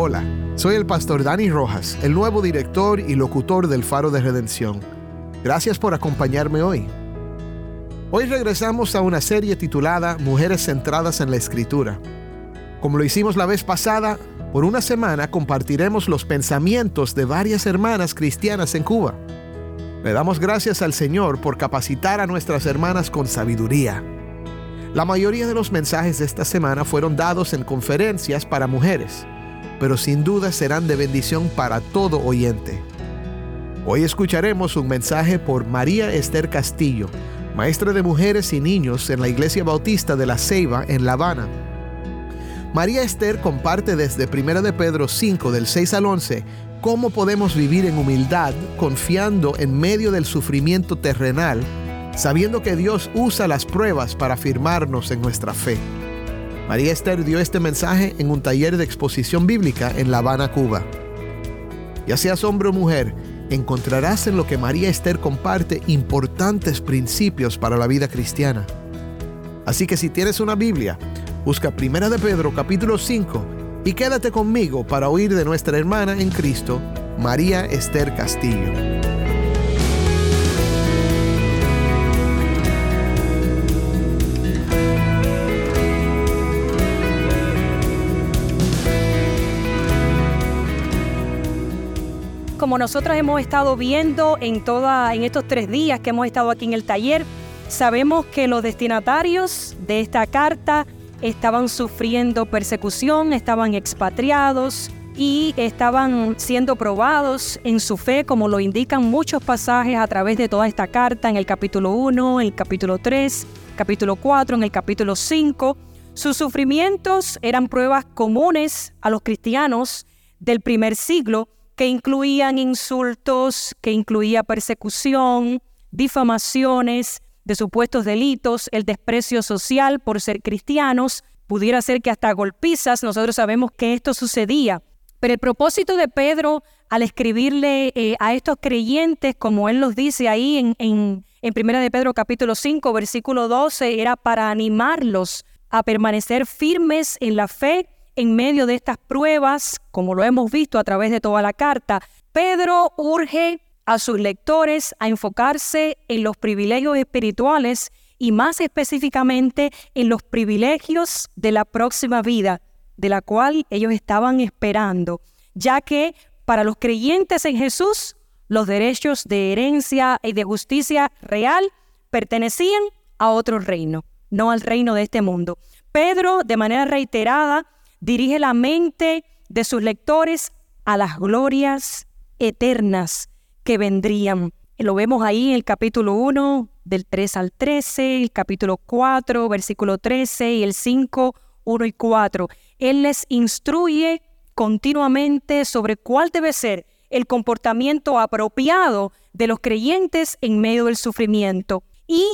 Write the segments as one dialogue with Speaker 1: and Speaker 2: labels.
Speaker 1: Hola, soy el pastor Dani Rojas, el nuevo director y locutor del Faro de Redención. Gracias por acompañarme hoy. Hoy regresamos a una serie titulada Mujeres centradas en la Escritura. Como lo hicimos la vez pasada, por una semana compartiremos los pensamientos de varias hermanas cristianas en Cuba. Le damos gracias al Señor por capacitar a nuestras hermanas con sabiduría. La mayoría de los mensajes de esta semana fueron dados en conferencias para mujeres pero sin duda serán de bendición para todo oyente. Hoy escucharemos un mensaje por María Esther Castillo, maestra de mujeres y niños en la Iglesia Bautista de la Ceiba en La Habana. María Esther comparte desde 1 de Pedro 5 del 6 al 11 cómo podemos vivir en humildad confiando en medio del sufrimiento terrenal, sabiendo que Dios usa las pruebas para afirmarnos en nuestra fe. María Esther dio este mensaje en un taller de exposición bíblica en La Habana, Cuba. Ya seas hombre o mujer, encontrarás en lo que María Esther comparte importantes principios para la vida cristiana. Así que si tienes una Biblia, busca Primera de Pedro capítulo 5 y quédate conmigo para oír de nuestra hermana en Cristo, María Esther Castillo.
Speaker 2: Como nosotros hemos estado viendo en, toda, estos tres días que hemos estado aquí en el taller, sabemos que los destinatarios de esta carta estaban sufriendo persecución, estaban expatriados y estaban siendo probados en su fe, como lo indican muchos pasajes a través de toda esta carta, en el capítulo 1, en el capítulo 3, capítulo 4, en el capítulo 5. Sus sufrimientos eran pruebas comunes a los cristianos del primer siglo, que incluían insultos, que incluía persecución, difamaciones de supuestos delitos, el desprecio social por ser cristianos, pudiera ser que hasta golpizas, nosotros sabemos que esto sucedía. Pero el propósito de Pedro al escribirle eh, a estos creyentes, como él los dice ahí en, en, Primera de Pedro capítulo 5, versículo 12, era para animarlos a permanecer firmes en la fe en medio de estas pruebas, como lo hemos visto a través de toda la carta, Pedro urge a sus lectores a enfocarse en los privilegios espirituales y más específicamente en los privilegios de la próxima vida, de la cual ellos estaban esperando, ya que para los creyentes en Jesús, los derechos de herencia y de justicia real pertenecían a otro reino, no al reino de este mundo. Pedro, de manera reiterada, dirige la mente de sus lectores a las glorias eternas que vendrían. Lo vemos ahí en el capítulo 1, del 3 al 13, el capítulo 4, versículo 13 y el 5, 1 y 4. Él les instruye continuamente sobre cuál debe ser el comportamiento apropiado de los creyentes en medio del sufrimiento y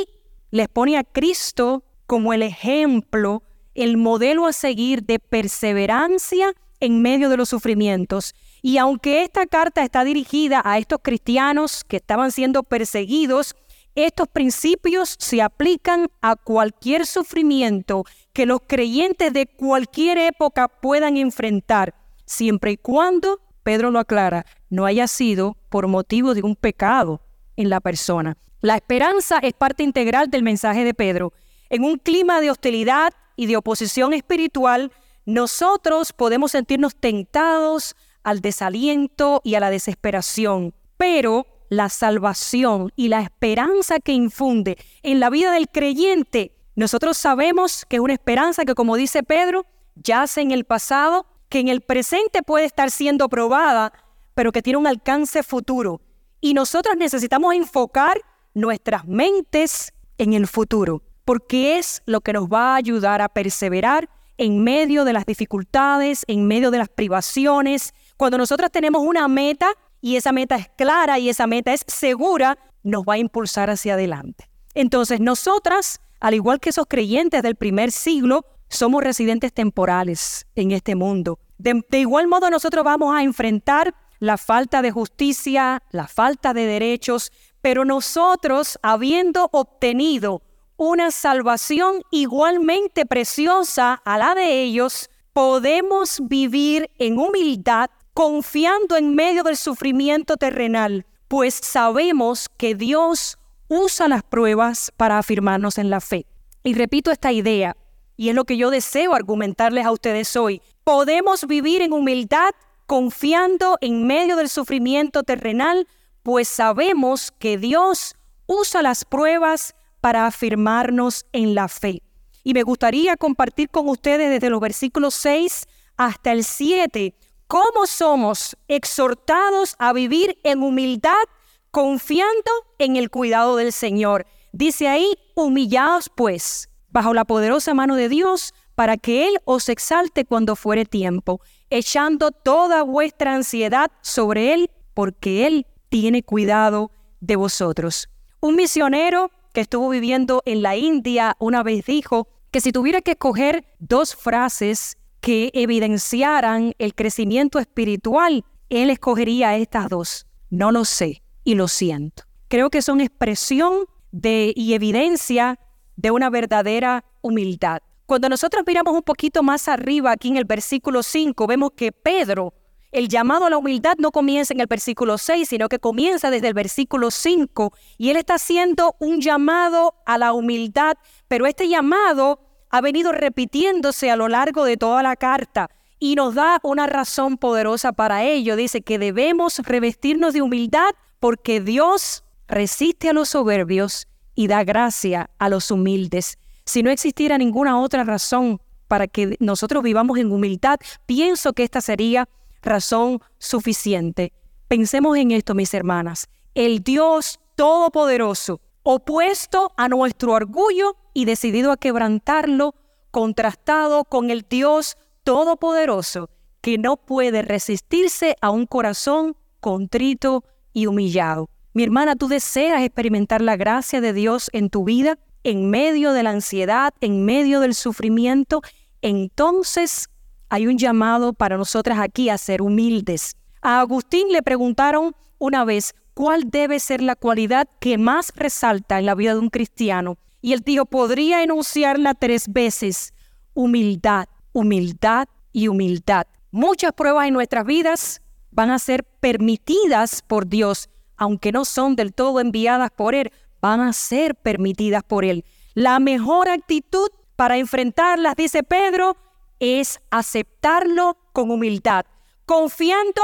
Speaker 2: les pone a Cristo como el ejemplo el modelo a seguir de perseverancia en medio de los sufrimientos. Y aunque esta carta está dirigida a estos cristianos que estaban siendo perseguidos, estos principios se aplican a cualquier sufrimiento que los creyentes de cualquier época puedan enfrentar, siempre y cuando, Pedro lo aclara, no haya sido por motivo de un pecado en la persona. La esperanza es parte integral del mensaje de Pedro. En un clima de hostilidad y de oposición espiritual, nosotros podemos sentirnos tentados al desaliento y a la desesperación, pero la salvación y la esperanza que infunde en la vida del creyente, nosotros sabemos que es una esperanza que, como dice Pedro, yace en el pasado, que en el presente puede estar siendo probada, pero que tiene un alcance futuro. Y nosotros necesitamos enfocar nuestras mentes en el futuro porque es lo que nos va a ayudar a perseverar en medio de las dificultades, en medio de las privaciones. Cuando nosotros tenemos una meta y esa meta es clara y esa meta es segura, nos va a impulsar hacia adelante. Entonces nosotras, al igual que esos creyentes del primer siglo, somos residentes temporales en este mundo. De, de, igual modo nosotros vamos a enfrentar la falta de justicia, la falta de derechos, pero nosotros, habiendo obtenido una salvación igualmente preciosa a la de ellos, podemos vivir en humildad, confiando en medio del sufrimiento terrenal, pues sabemos que Dios usa las pruebas para afirmarnos en la fe. Y repito esta idea, y es lo que yo deseo argumentarles a ustedes hoy. Podemos vivir en humildad confiando en medio del sufrimiento terrenal, pues sabemos que Dios usa las pruebas para afirmarnos en la fe. Y me gustaría compartir con ustedes desde los versículos 6 hasta el 7 cómo somos exhortados a vivir en humildad, confiando en el cuidado del Señor. Dice ahí, humillaos pues bajo la poderosa mano de Dios, para que Él os exalte cuando fuere tiempo, echando toda vuestra ansiedad sobre Él, porque Él tiene cuidado de vosotros. Un misionero que estuvo viviendo en la India una vez dijo que si tuviera que escoger dos frases que evidenciaran el crecimiento espiritual, él escogería estas dos. No lo sé y lo siento. Creo que son expresión de y evidencia de una verdadera humildad. Cuando nosotros miramos un poquito más arriba, aquí en el versículo 5, vemos que Pedro el llamado a la humildad no comienza en el versículo 6, sino que comienza desde el versículo 5. Y él está haciendo un llamado a la humildad, pero este llamado ha venido repitiéndose a lo largo de toda la carta y nos da una razón poderosa para ello. Dice que debemos revestirnos de humildad porque Dios resiste a los soberbios y da gracia a los humildes. Si no existiera ninguna otra razón para que nosotros vivamos en humildad, pienso que esta sería razón suficiente. Pensemos en esto, mis hermanas. El Dios Todopoderoso, opuesto a nuestro orgullo y decidido a quebrantarlo, contrastado con el Dios Todopoderoso, que no puede resistirse a un corazón contrito y humillado. Mi hermana, tú deseas experimentar la gracia de Dios en tu vida, en medio de la ansiedad, en medio del sufrimiento, entonces hay un llamado para nosotras aquí a ser humildes. A Agustín le preguntaron una vez cuál debe ser la cualidad que más resalta en la vida de un cristiano. Y él dijo, podría enunciarla tres veces. Humildad, humildad y humildad. Muchas pruebas en nuestras vidas van a ser permitidas por Dios, aunque no son del todo enviadas por Él, van a ser permitidas por Él. La mejor actitud para enfrentarlas, dice Pedro, es aceptarlo con humildad, confiando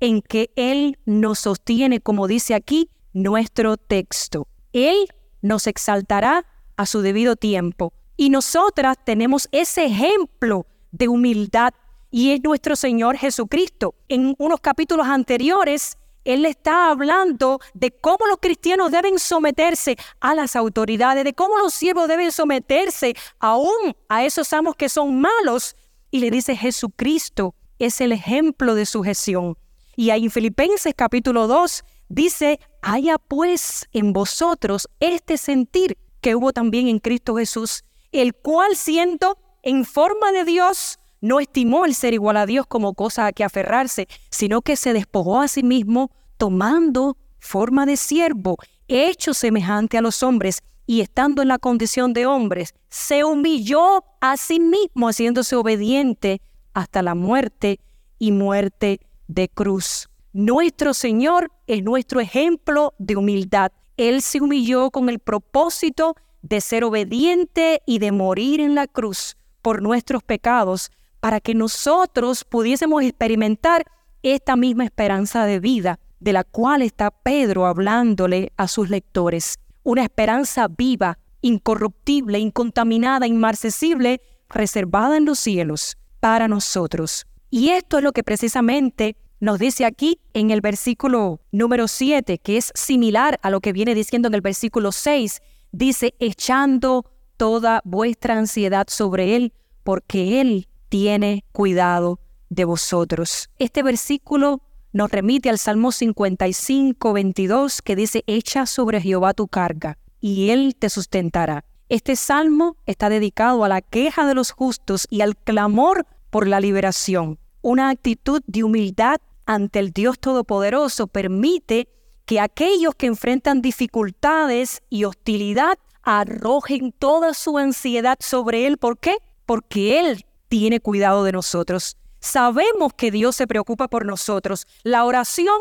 Speaker 2: en que Él nos sostiene, como dice aquí nuestro texto. Él nos exaltará a su debido tiempo. Y nosotras tenemos ese ejemplo de humildad y es nuestro Señor Jesucristo. En unos capítulos anteriores, Él está hablando de cómo los cristianos deben someterse a las autoridades, de cómo los siervos deben someterse aún a esos amos que son malos. Y le dice, Jesucristo es el ejemplo de sujeción. Y ahí en Filipenses capítulo 2 dice, haya pues en vosotros este sentir que hubo también en Cristo Jesús, el cual siendo en forma de Dios, no estimó el ser igual a Dios como cosa a que aferrarse, sino que se despojó a sí mismo, tomando forma de siervo, hecho semejante a los hombres, y estando en la condición de hombres, se humilló a sí mismo, haciéndose obediente hasta la muerte y muerte de cruz. Nuestro Señor es nuestro ejemplo de humildad. Él se humilló con el propósito de ser obediente y de morir en la cruz por nuestros pecados, para que nosotros pudiésemos experimentar esta misma esperanza de vida de la cual está Pedro hablándole a sus lectores. Una esperanza viva, incorruptible, incontaminada, inmarcesible, reservada en los cielos para nosotros. Y esto es lo que precisamente nos dice aquí en el versículo número 7, que es similar a lo que viene diciendo en el versículo 6. Dice, echando toda vuestra ansiedad sobre Él, porque Él tiene cuidado de vosotros. Este versículo nos remite al Salmo 55, 22, que dice, echa sobre Jehová tu carga, y Él te sustentará. Este salmo está dedicado a la queja de los justos y al clamor por la liberación. Una actitud de humildad ante el Dios Todopoderoso permite que aquellos que enfrentan dificultades y hostilidad arrojen toda su ansiedad sobre Él. ¿Por qué? Porque Él tiene cuidado de nosotros. Sabemos que Dios se preocupa por nosotros. La oración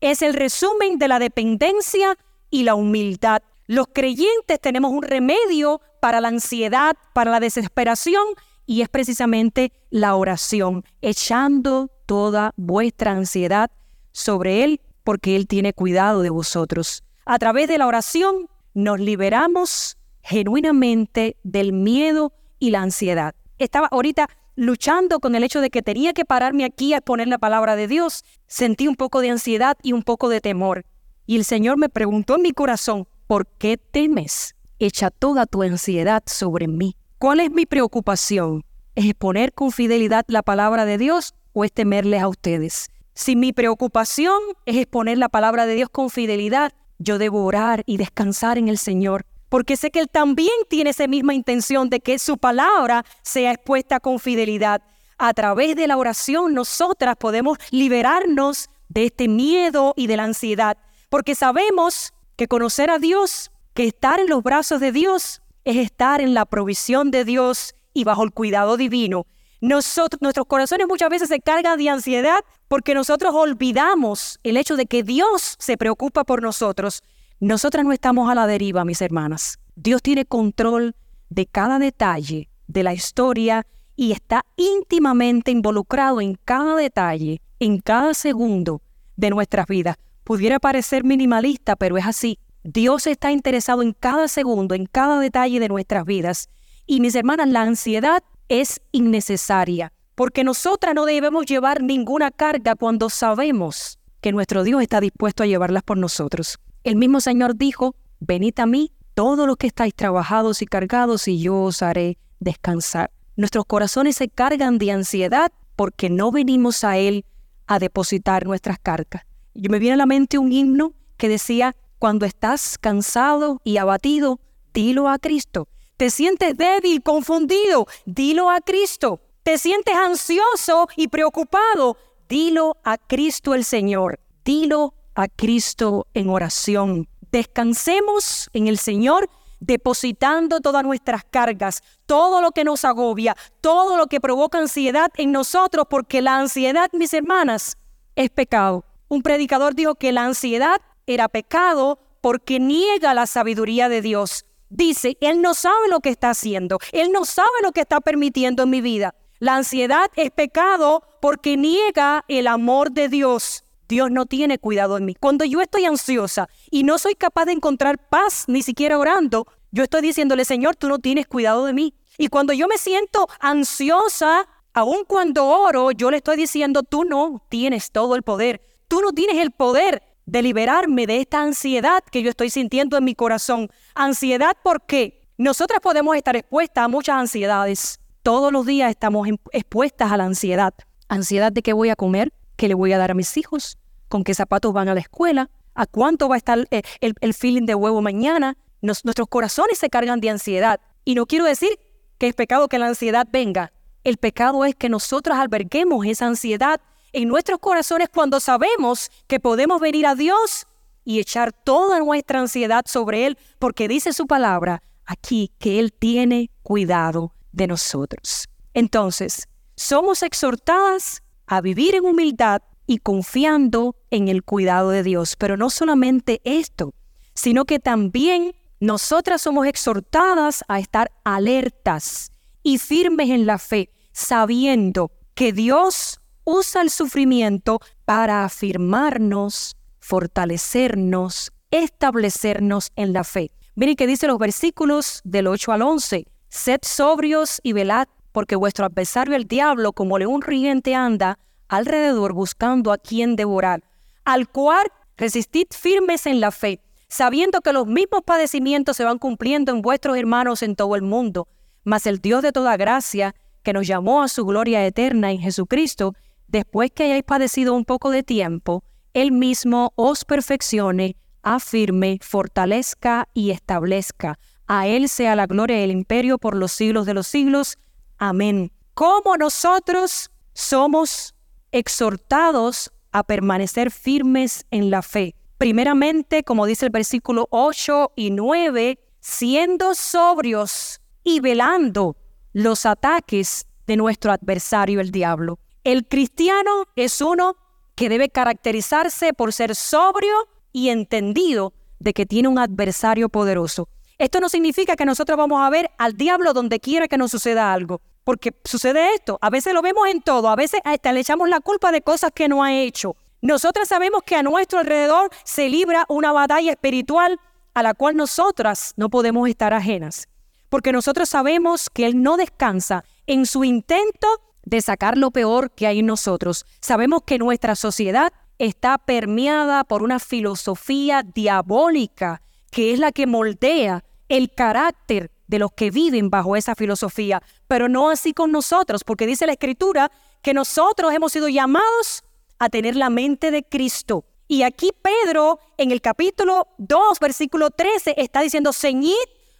Speaker 2: es el resumen de la dependencia y la humildad. Los creyentes tenemos un remedio para la ansiedad, para la desesperación, y es precisamente la oración, echando toda vuestra ansiedad sobre Él, porque Él tiene cuidado de vosotros. A través de la oración nos liberamos genuinamente del miedo y la ansiedad. Estaba ahorita luchando con el hecho de que tenía que pararme aquí a exponer la palabra de Dios. Sentí un poco de ansiedad y un poco de temor. Y el Señor me preguntó en mi corazón, ¿por qué temes? Echa toda tu ansiedad sobre mí. ¿Cuál es mi preocupación? ¿Es exponer con fidelidad la palabra de Dios o es temerles a ustedes? Si mi preocupación es exponer la palabra de Dios con fidelidad, yo debo orar y descansar en el Señor, porque sé que Él también tiene esa misma intención de que su palabra sea expuesta con fidelidad. A través de la oración nosotras podemos liberarnos de este miedo y de la ansiedad, porque sabemos que conocer a Dios, que estar en los brazos de Dios, es estar en la provisión de Dios y bajo el cuidado divino. Nuestros corazones muchas veces se cargan de ansiedad porque nosotros olvidamos el hecho de que Dios se preocupa por nosotros. Nosotras no estamos a la deriva, mis hermanas. Dios tiene control de cada detalle de la historia y está íntimamente involucrado en cada detalle, en cada segundo de nuestras vidas. Pudiera parecer minimalista, pero es así. Dios está interesado en cada segundo, en cada detalle de nuestras vidas. Y mis hermanas, la ansiedad es innecesaria, porque nosotras no debemos llevar ninguna carga cuando sabemos que nuestro Dios está dispuesto a llevarlas por nosotros. El mismo Señor dijo, venid a mí todos los que estáis trabajados y cargados y yo os haré descansar. Nuestros corazones se cargan de ansiedad porque no venimos a Él a depositar nuestras cargas. Yo me viene a la mente un himno que decía, cuando estás cansado y abatido, dilo a Cristo te sientes débil, confundido, dilo a Cristo. Te sientes ansioso y preocupado, dilo a Cristo el Señor. Dilo a Cristo en oración. Descansemos en el Señor depositando todas nuestras cargas, todo lo que nos agobia, todo lo que provoca ansiedad en nosotros, porque la ansiedad, mis hermanas, es pecado. Un predicador dijo que la ansiedad era pecado porque niega la sabiduría de Dios dice, Él no sabe lo que está haciendo, Él no sabe lo que está permitiendo en mi vida. La ansiedad es pecado porque niega el amor de Dios. Dios no tiene cuidado en mí. Cuando yo estoy ansiosa y no soy capaz de encontrar paz ni siquiera orando, yo estoy diciéndole, Señor, tú no tienes cuidado de mí. Y cuando yo me siento ansiosa, aun cuando oro, yo le estoy diciendo, tú no tienes todo el poder. Tú no tienes el poder de liberarme de esta ansiedad que yo estoy sintiendo en mi corazón. Ansiedad porque nosotras podemos estar expuestas a muchas ansiedades. Todos los días estamos expuestas a la ansiedad. Ansiedad de qué voy a comer, qué le voy a dar a mis hijos, con qué zapatos van a la escuela, a cuánto va a estar eh, el, feeling de huevo mañana. nuestros corazones se cargan de ansiedad. Y no quiero decir que es pecado que la ansiedad venga. El pecado es que nosotras alberguemos esa ansiedad en nuestros corazones cuando sabemos que podemos venir a Dios y echar toda nuestra ansiedad sobre Él, porque dice su palabra aquí que Él tiene cuidado de nosotros. Entonces, somos exhortadas a vivir en humildad y confiando en el cuidado de Dios. Pero no solamente esto, sino que también nosotras somos exhortadas a estar alertas y firmes en la fe, sabiendo que Dios usa el sufrimiento para afirmarnos, fortalecernos, establecernos en la fe. Miren que dice los versículos del 8 al 11. Sed sobrios y velad, porque vuestro adversario el diablo, como león riente, anda alrededor buscando a quien devorar, al cual resistid firmes en la fe, sabiendo que los mismos padecimientos se van cumpliendo en vuestros hermanos en todo el mundo. Mas el Dios de toda gracia, que nos llamó a su gloria eterna en Jesucristo, después que hayáis padecido un poco de tiempo, Él mismo os perfeccione, afirme, fortalezca y establezca. A Él sea la gloria y el imperio por los siglos de los siglos. Amén. Como nosotros somos exhortados a permanecer firmes en la fe. Primeramente, como dice el versículo 8 y 9, siendo sobrios y velando los ataques de nuestro adversario el diablo. El cristiano es uno que debe caracterizarse por ser sobrio y entendido de que tiene un adversario poderoso. Esto no significa que nosotros vamos a ver al diablo donde quiera que nos suceda algo, porque sucede esto, a veces lo vemos en todo, a veces hasta le echamos la culpa de cosas que no ha hecho. Nosotras sabemos que a nuestro alrededor se libra una batalla espiritual a la cual nosotras no podemos estar ajenas, porque nosotros sabemos que Él no descansa en su intento de sacar lo peor que hay en nosotros. Sabemos que nuestra sociedad está permeada por una filosofía diabólica que es la que moldea el carácter de los que viven bajo esa filosofía, pero no así con nosotros, porque dice la Escritura que nosotros hemos sido llamados a tener la mente de Cristo. Y aquí Pedro, en el capítulo 2, versículo 13, está diciendo, ceñid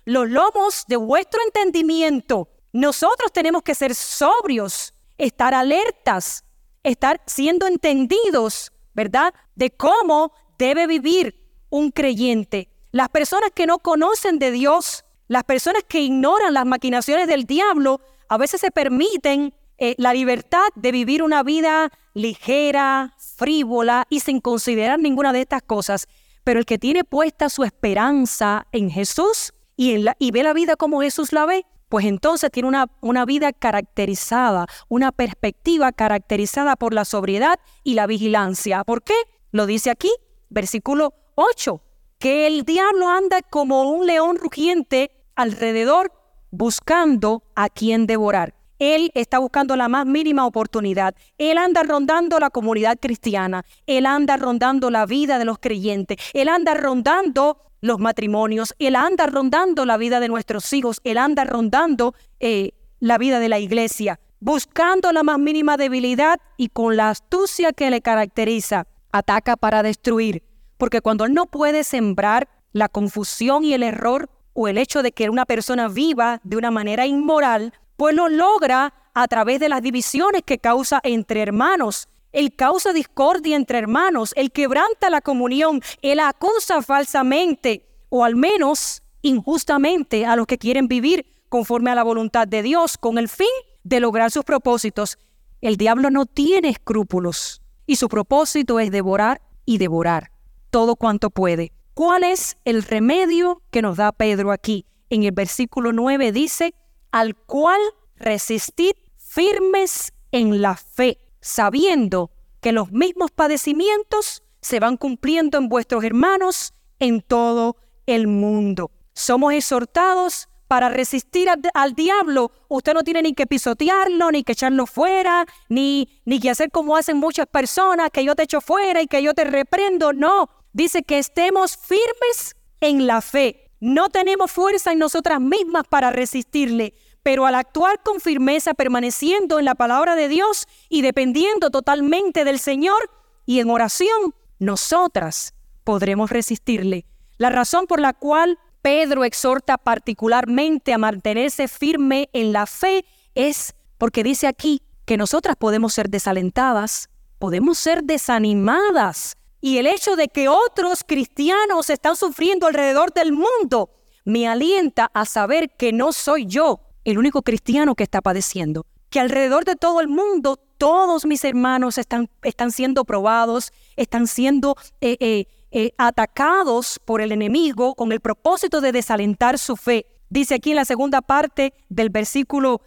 Speaker 2: los lomos de vuestro entendimiento. Nosotros tenemos que ser sobrios, estar alertas, estar siendo entendidos, ¿verdad? De cómo debe vivir un creyente. Las personas que no conocen de Dios, las personas que ignoran las maquinaciones del diablo, a veces se permiten eh, la libertad de vivir una vida ligera, frívola y sin considerar ninguna de estas cosas. Pero el que tiene puesta su esperanza en Jesús y, la, ve la vida como Jesús la ve, pues entonces tiene una, una vida caracterizada, una perspectiva caracterizada por la sobriedad y la vigilancia. ¿Por qué? Lo dice aquí, versículo 8, que el diablo anda como un león rugiente alrededor buscando a quien devorar. Él está buscando la más mínima oportunidad. Él anda rondando la comunidad cristiana. Él anda rondando la vida de los creyentes. Él anda rondando los matrimonios. Él anda rondando la vida de nuestros hijos. Él anda rondando eh, la vida de la iglesia. Buscando la más mínima debilidad y con la astucia que le caracteriza, ataca para destruir. Porque cuando Él no puede sembrar la confusión y el error o el hecho de que una persona viva de una manera inmoral, pues lo logra a través de las divisiones que causa entre hermanos. Él causa discordia entre hermanos, él quebranta la comunión, él acusa falsamente o al menos injustamente a los que quieren vivir conforme a la voluntad de Dios con el fin de lograr sus propósitos. El diablo no tiene escrúpulos y su propósito es devorar y devorar todo cuanto puede. ¿Cuál es el remedio que nos da Pedro aquí? En el versículo 9 dice, al cual resistid firmes en la fe, sabiendo que los mismos padecimientos se van cumpliendo en vuestros hermanos en todo el mundo. Somos exhortados para resistir al, diablo. Usted no tiene ni que pisotearlo, ni que echarlo fuera, ni, ni que hacer como hacen muchas personas, que yo te echo fuera y que yo te reprendo. No, dice que estemos firmes en la fe. No tenemos fuerza en nosotras mismas para resistirle, pero al actuar con firmeza, permaneciendo en la palabra de Dios y dependiendo totalmente del Señor y en oración, nosotras podremos resistirle. La razón por la cual Pedro exhorta particularmente a mantenerse firme en la fe es porque dice aquí que nosotras podemos ser desalentadas, podemos ser desanimadas y el hecho de que otros cristianos están sufriendo alrededor del mundo me alienta a saber que no soy yo el único cristiano que está padeciendo, que alrededor de todo el mundo todos mis hermanos están, están siendo probados, están siendo eh, eh, eh, atacados por el enemigo con el propósito de desalentar su fe. Dice aquí en la segunda parte del versículo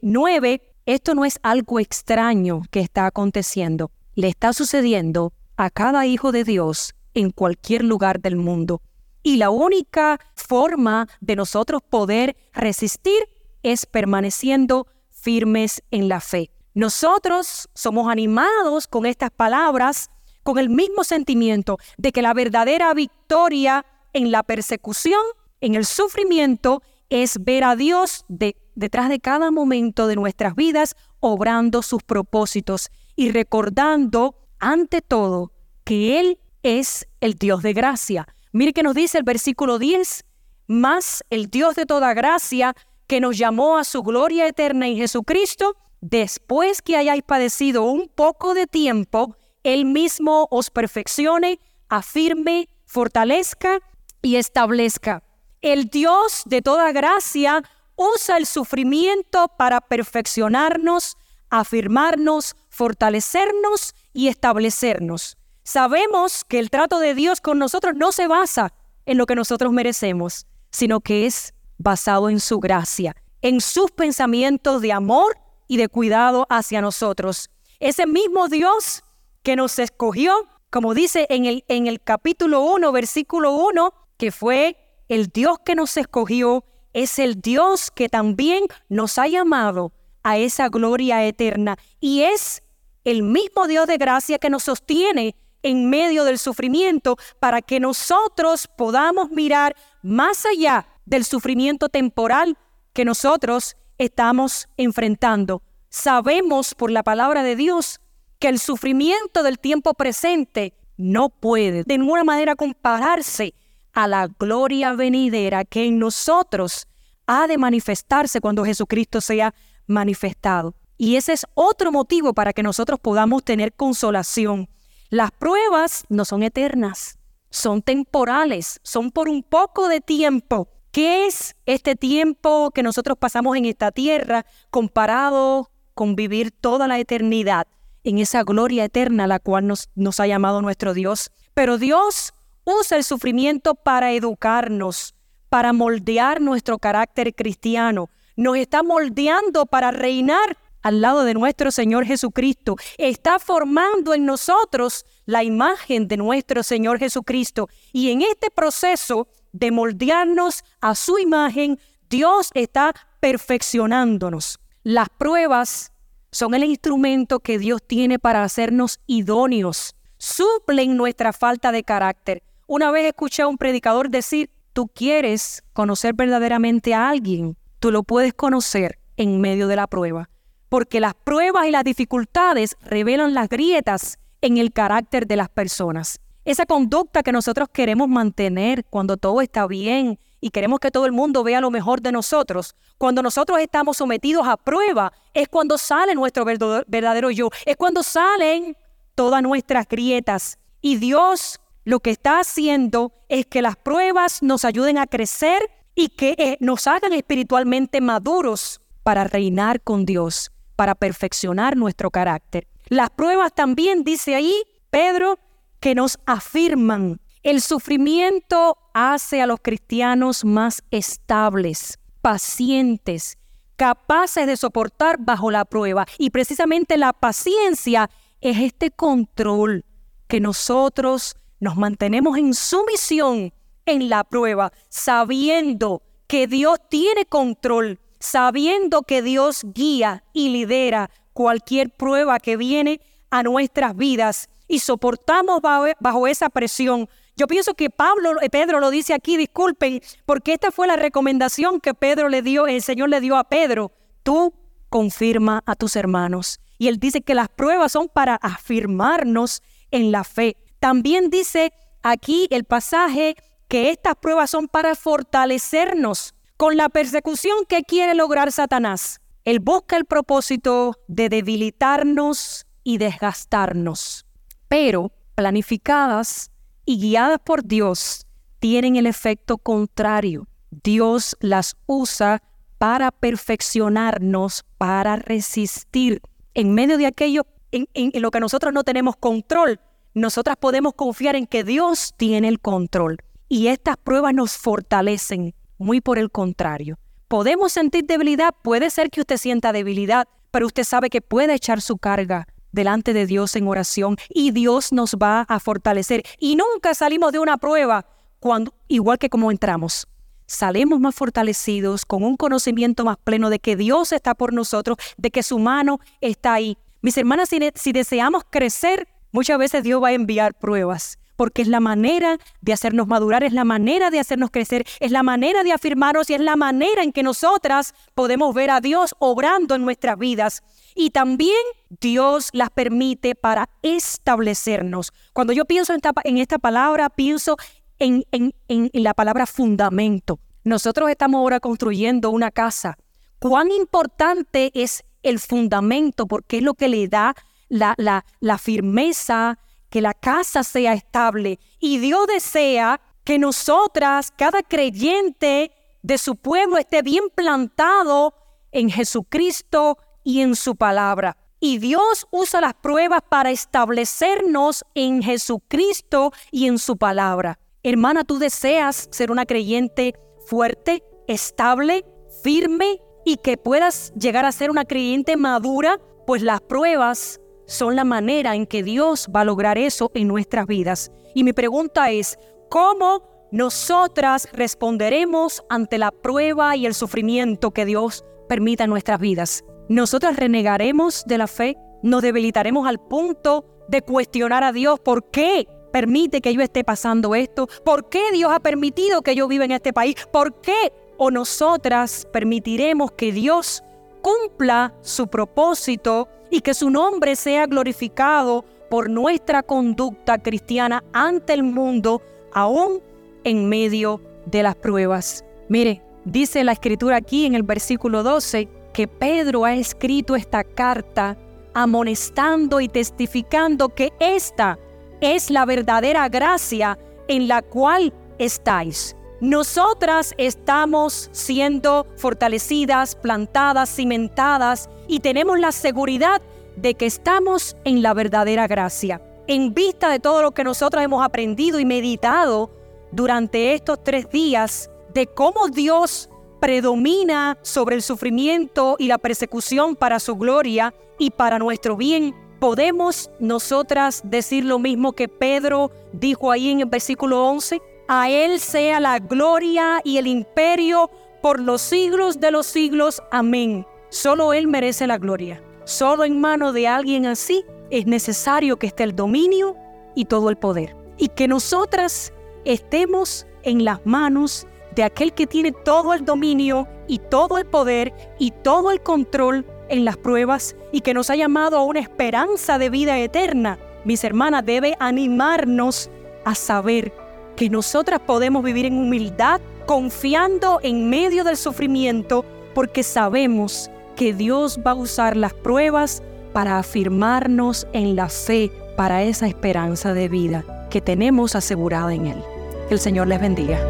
Speaker 2: 9, esto no es algo extraño que está aconteciendo, le está sucediendo a cada hijo de Dios en cualquier lugar del mundo. Y la única forma de nosotros poder resistir es permaneciendo firmes en la fe. Nosotros somos animados con estas palabras, con el mismo sentimiento de que la verdadera victoria en la persecución, en el sufrimiento, es ver a Dios de detrás de cada momento de nuestras vidas, obrando sus propósitos y recordando ante todo que Él es el Dios de gracia. Mire que nos dice el versículo 10, más el Dios de toda gracia que nos llamó a su gloria eterna en Jesucristo, después que hayáis padecido un poco de tiempo, Él mismo os perfeccione, afirme, fortalezca y establezca. El Dios de toda gracia usa el sufrimiento para perfeccionarnos, afirmarnos, fortalecernos y establecernos. Sabemos que el trato de Dios con nosotros no se basa en lo que nosotros merecemos, sino que es basado en su gracia, en sus pensamientos de amor y de cuidado hacia nosotros. Ese mismo Dios que nos escogió, como dice en el, en el capítulo 1, versículo 1, que fue el Dios que nos escogió, es el Dios que también nos ha llamado a esa gloria eterna y es el mismo Dios de gracia que nos sostiene en medio del sufrimiento para que nosotros podamos mirar más allá del sufrimiento temporal que nosotros estamos enfrentando. Sabemos por la palabra de Dios que el sufrimiento del tiempo presente no puede de ninguna manera compararse a la gloria venidera que en nosotros ha de manifestarse cuando Jesucristo sea manifestado. Y ese es otro motivo para que nosotros podamos tener consolación. Las pruebas no son eternas, son temporales, son por un poco de tiempo. ¿Qué es este tiempo que nosotros pasamos en esta tierra comparado con vivir toda la eternidad en esa gloria eterna a la cual nos, nos ha llamado nuestro Dios? Pero Dios usa el sufrimiento para educarnos, para moldear nuestro carácter cristiano. Nos está moldeando para reinar al lado de nuestro Señor Jesucristo. Está formando en nosotros la imagen de nuestro Señor Jesucristo. Y en este proceso de moldearnos a su imagen, Dios está perfeccionándonos. Las pruebas son el instrumento que Dios tiene para hacernos idóneos. Suplen nuestra falta de carácter. Una vez escuché a un predicador decir, tú quieres conocer verdaderamente a alguien, tú lo puedes conocer en medio de la prueba, porque las pruebas y las dificultades revelan las grietas en el carácter de las personas. Esa conducta que nosotros queremos mantener cuando todo está bien y queremos que todo el mundo vea lo mejor de nosotros, cuando nosotros estamos sometidos a prueba, es cuando sale nuestro verdadero yo, es cuando salen todas nuestras grietas. Y Dios lo que está haciendo es que las pruebas nos ayuden a crecer y que eh, nos hagan espiritualmente maduros para reinar con Dios, para perfeccionar nuestro carácter. Las pruebas también, dice ahí Pedro, que nos afirman. El sufrimiento hace a los cristianos más estables, pacientes, capaces de soportar bajo la prueba. Y precisamente la paciencia es este control que nosotros nos mantenemos en sumisión en la prueba, sabiendo que Dios tiene control, sabiendo que Dios guía y lidera cualquier prueba que viene a nuestras vidas y soportamos bajo, esa presión. Yo pienso que Pablo, eh, Pedro lo dice aquí, disculpen, porque esta fue la recomendación que Pedro le dio, el Señor le dio a Pedro. Tú confirma a tus hermanos. Y él dice que las pruebas son para afirmarnos en la fe. También dice aquí el pasaje que estas pruebas son para fortalecernos con la persecución que quiere lograr Satanás. Él busca el propósito de debilitarnos y desgastarnos, pero planificadas y guiadas por Dios tienen el efecto contrario. Dios las usa para perfeccionarnos, para resistir en medio de aquello en, en, lo que nosotros no tenemos control nosotras podemos confiar en que Dios tiene el control y estas pruebas nos fortalecen. Muy por el contrario. Podemos sentir debilidad, puede ser que usted sienta debilidad, pero usted sabe que puede echar su carga delante de Dios en oración y Dios nos va a fortalecer. Y nunca salimos de una prueba cuando, igual que como entramos. Salimos más fortalecidos, con un conocimiento más pleno de que Dios está por nosotros, de que su mano está ahí. Mis hermanas, si, si deseamos crecer Muchas veces Dios va a enviar pruebas. Porque es la manera de hacernos madurar, es la manera de hacernos crecer, es la manera de afirmarnos y es la manera en que nosotras podemos ver a Dios obrando en nuestras vidas. Y también Dios las permite para establecernos. Cuando yo pienso en esta, palabra, pienso en, en, en la palabra fundamento. Nosotros estamos ahora construyendo una casa. ¿Cuán importante es el fundamento? Porque es lo que le da la, la, la firmeza, que la casa sea estable. Y Dios desea que nosotras, cada creyente de su pueblo, esté bien plantado en Jesucristo y en su palabra. Y Dios usa las pruebas para establecernos en Jesucristo y en su palabra. Hermana, tú deseas ser una creyente fuerte, estable, firme y que puedas llegar a ser una creyente madura, pues las pruebas son la manera en que Dios va a lograr eso en nuestras vidas. Y mi pregunta es, ¿cómo nosotras responderemos ante la prueba y el sufrimiento que Dios permita en nuestras vidas? ¿Nosotras renegaremos de la fe? ¿Nos debilitaremos al punto de cuestionar a Dios por qué permite que yo esté pasando esto? ¿Por qué Dios ha permitido que yo viva en este país? ¿Por qué o nosotras permitiremos que Dios cumpla su propósito y que su nombre sea glorificado por nuestra conducta cristiana ante el mundo, aún en medio de las pruebas. Mire, dice la escritura aquí en el versículo 12 que Pedro ha escrito esta carta amonestando y testificando que esta es la verdadera gracia en la cual estáis. Nosotras estamos siendo fortalecidas, plantadas, cimentadas y tenemos la seguridad de que estamos en la verdadera gracia. En vista de todo lo que nosotros hemos aprendido y meditado durante estos tres días, de cómo Dios predomina sobre el sufrimiento y la persecución para su gloria y para nuestro bien, podemos nosotras decir lo mismo que Pedro dijo ahí en el versículo 11. A Él sea la gloria y el imperio por los siglos de los siglos. Amén. Solo Él merece la gloria. Solo en mano de alguien así es necesario que esté el dominio y todo el poder. Y que nosotras estemos en las manos de aquel que tiene todo el dominio y todo el poder y todo el control en las pruebas y que nos ha llamado a una esperanza de vida eterna. Mis hermanas, debe animarnos a saber que nosotras podemos vivir en humildad, confiando en medio del sufrimiento, porque sabemos que Dios va a usar las pruebas para afirmarnos en la fe para esa esperanza de vida que tenemos asegurada en Él. Que el Señor les bendiga.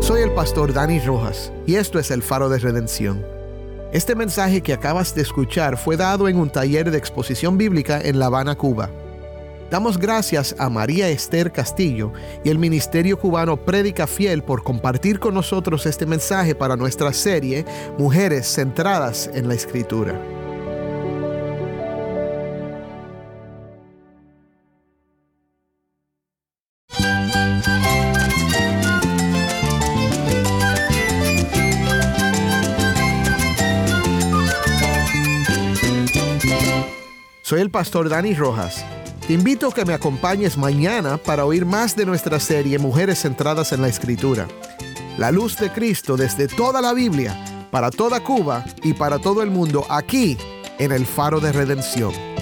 Speaker 1: Soy el pastor Dani Rojas y esto es el faro de redención. Este mensaje que acabas de escuchar fue dado en un taller de exposición bíblica en La Habana, Cuba. Damos gracias a María Esther Castillo y el Ministerio Cubano Prédica Fiel por compartir con nosotros este mensaje para nuestra serie Mujeres Centradas en la Escritura. Soy el pastor Dani Rojas. Te invito a que me acompañes mañana para oír más de nuestra serie Mujeres Centradas en la Escritura. La luz de Cristo desde toda la Biblia, para toda Cuba y para todo el mundo, aquí en el Faro de Redención.